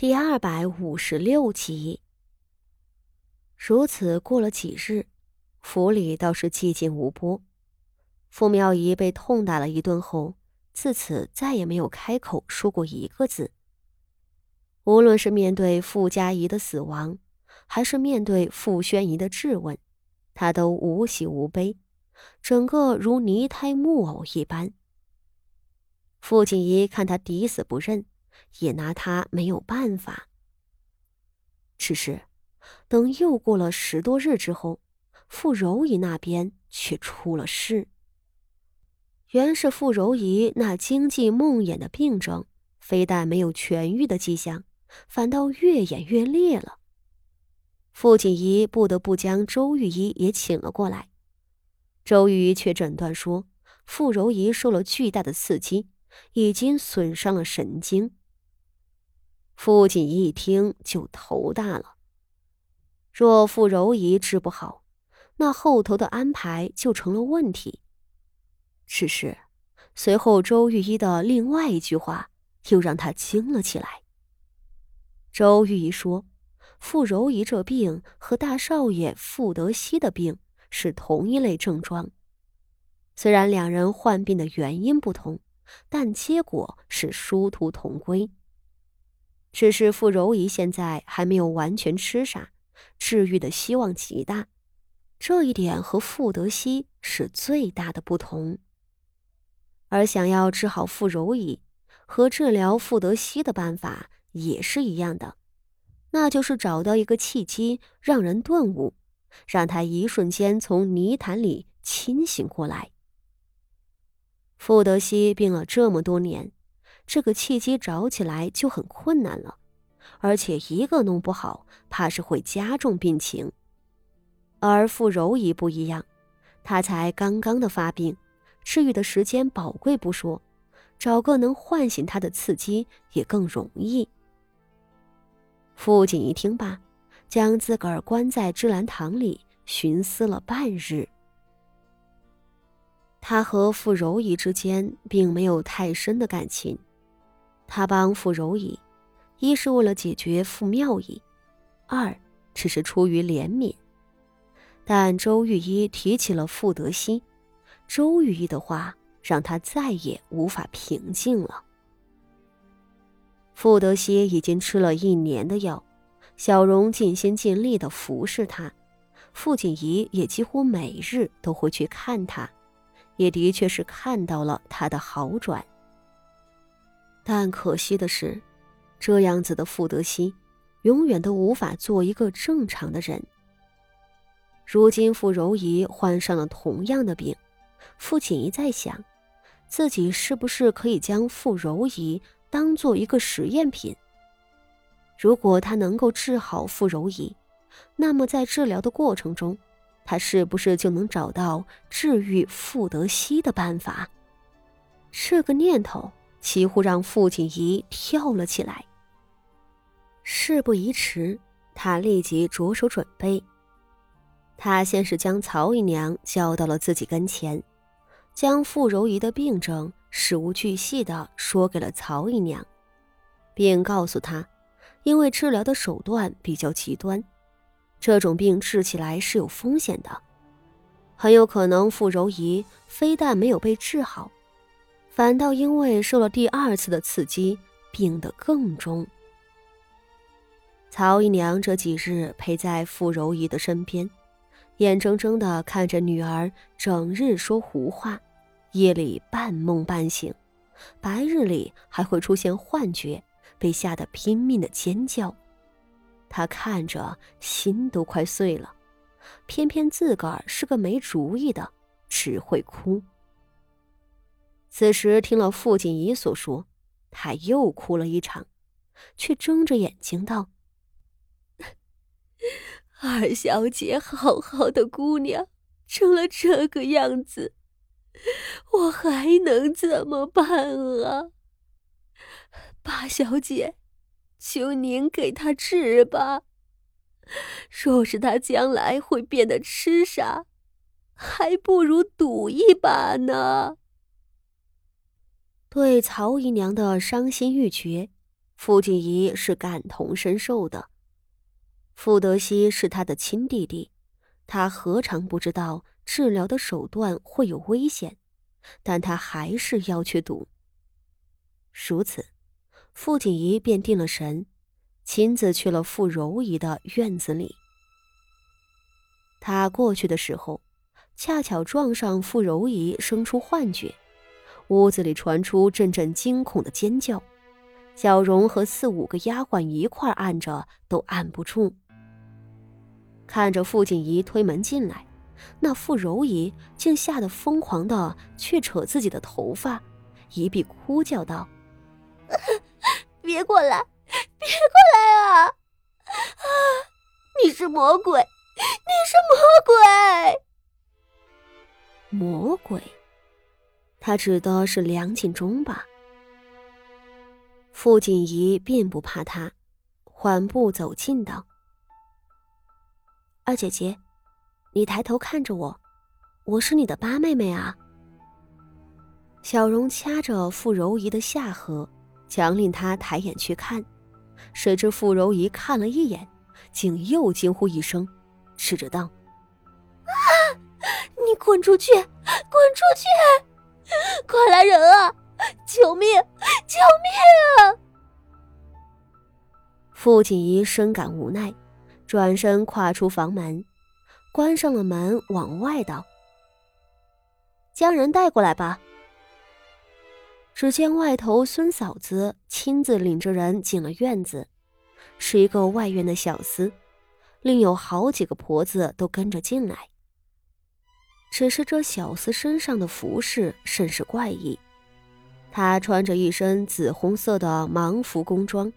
第二百五十六集。如此过了几日，府里倒是寂静无波。傅妙仪被痛打了一顿后，自此再也没有开口说过一个字。无论是面对傅家仪的死亡，还是面对傅宣仪的质问，他都无喜无悲，整个如泥胎木偶一般。傅锦仪看他抵死不认。也拿他没有办法。只是，等又过了十多日之后，傅柔仪那边却出了事。原是傅柔仪那经济梦魇的病症，非但没有痊愈的迹象，反倒越演越烈了。傅锦仪不得不将周玉仪也请了过来。周玉仪却诊断说，傅柔仪受了巨大的刺激，已经损伤了神经。父亲一听就头大了。若傅柔仪治不好，那后头的安排就成了问题。只是随后周玉医的另外一句话又让他惊了起来。周玉一说：“傅柔仪这病和大少爷傅德熙的病是同一类症状，虽然两人患病的原因不同，但结果是殊途同归。”只是傅柔仪现在还没有完全吃傻，治愈的希望极大，这一点和傅德熙是最大的不同。而想要治好傅柔仪，和治疗傅德熙的办法也是一样的，那就是找到一个契机，让人顿悟，让他一瞬间从泥潭里清醒过来。傅德熙病了这么多年。这个契机找起来就很困难了，而且一个弄不好，怕是会加重病情。而傅柔仪不一样，她才刚刚的发病，治愈的时间宝贵不说，找个能唤醒她的刺激也更容易。傅锦一听罢，将自个儿关在芝兰堂里寻思了半日。他和傅柔仪之间并没有太深的感情。他帮傅柔仪，一是为了解决傅妙仪，二只是出于怜悯。但周玉一提起了傅德熙，周玉一的话让他再也无法平静了。傅德熙已经吃了一年的药，小荣尽心尽力的服侍他，傅锦仪也几乎每日都会去看他，也的确是看到了他的好转。但可惜的是，这样子的傅德熙，永远都无法做一个正常的人。如今傅柔仪患上了同样的病，傅锦仪在想，自己是不是可以将傅柔仪当做一个实验品？如果他能够治好傅柔仪，那么在治疗的过程中，他是不是就能找到治愈傅德熙的办法？这个念头。几乎让傅锦仪跳了起来。事不宜迟，他立即着手准备。他先是将曹姨娘叫到了自己跟前，将傅柔仪的病症事无巨细的说给了曹姨娘，并告诉她，因为治疗的手段比较极端，这种病治起来是有风险的，很有可能傅柔仪非但没有被治好。反倒因为受了第二次的刺激，病得更重。曹姨娘这几日陪在傅柔仪的身边，眼睁睁地看着女儿整日说胡话，夜里半梦半醒，白日里还会出现幻觉，被吓得拼命的尖叫。她看着心都快碎了，偏偏自个儿是个没主意的，只会哭。此时听了傅锦仪所说，他又哭了一场，却睁着眼睛道：“二小姐，好好的姑娘，成了这个样子，我还能怎么办啊？八小姐，求您给她治吧。若是她将来会变得痴傻，还不如赌一把呢。”对曹姨娘的伤心欲绝，傅锦仪是感同身受的。傅德熙是他的亲弟弟，他何尝不知道治疗的手段会有危险，但他还是要去赌。如此，傅锦仪便定了神，亲自去了傅柔仪的院子里。他过去的时候，恰巧撞上傅柔仪生出幻觉，屋子里传出阵阵惊恐的尖叫，小荣和四五个丫鬟一块按着都按不住。看着傅锦仪推门进来，那傅柔仪竟吓得疯狂的去扯自己的头发，一臂哭叫道：“ 别过来，别过来啊！啊，你是魔鬼，你是魔鬼！魔鬼，他指的是梁锦忠吧？”傅锦仪并不怕他，缓步走近道。二姐姐，你抬头看着我，我是你的八妹妹啊。小荣掐着傅柔仪的下颌，强令她抬眼去看。谁知傅柔仪看了一眼，竟又惊呼一声，斥着道：“啊！你滚出去，滚出去！快来人啊！救命！救命啊！”傅锦仪深感无奈。转身跨出房门，关上了门，往外道：“将人带过来吧。”只见外头孙嫂子亲自领着人进了院子，是一个外院的小厮，另有好几个婆子都跟着进来。只是这小厮身上的服饰甚是怪异，他穿着一身紫红色的芒服工装，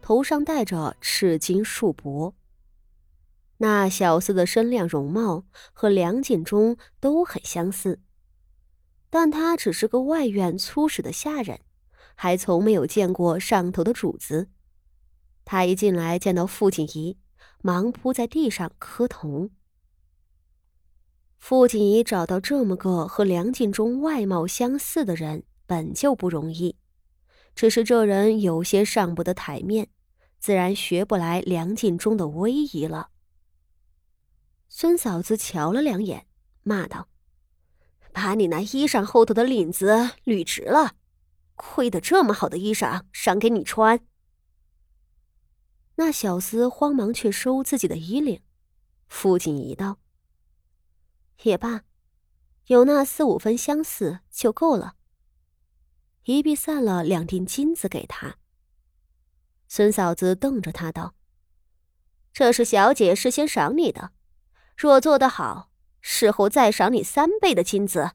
头上戴着赤金束帛。那小厮的身量容貌和梁锦忠都很相似，但他只是个外院粗使的下人，还从没有见过上头的主子。他一进来见到傅锦仪，忙扑在地上磕头。傅锦仪找到这么个和梁锦忠外貌相似的人，本就不容易，只是这人有些上不得台面，自然学不来梁锦忠的威仪了。孙嫂子瞧了两眼，骂道：“把你那衣裳后头的领子捋直了，亏得这么好的衣裳赏给你穿。”那小厮慌忙去收自己的衣领。傅锦仪道：“也罢，有那四五分相似就够了。”一臂散了两锭金子给他。孙嫂子瞪着他道：“这是小姐事先赏你的。”若做得好，事后再赏你三倍的金子。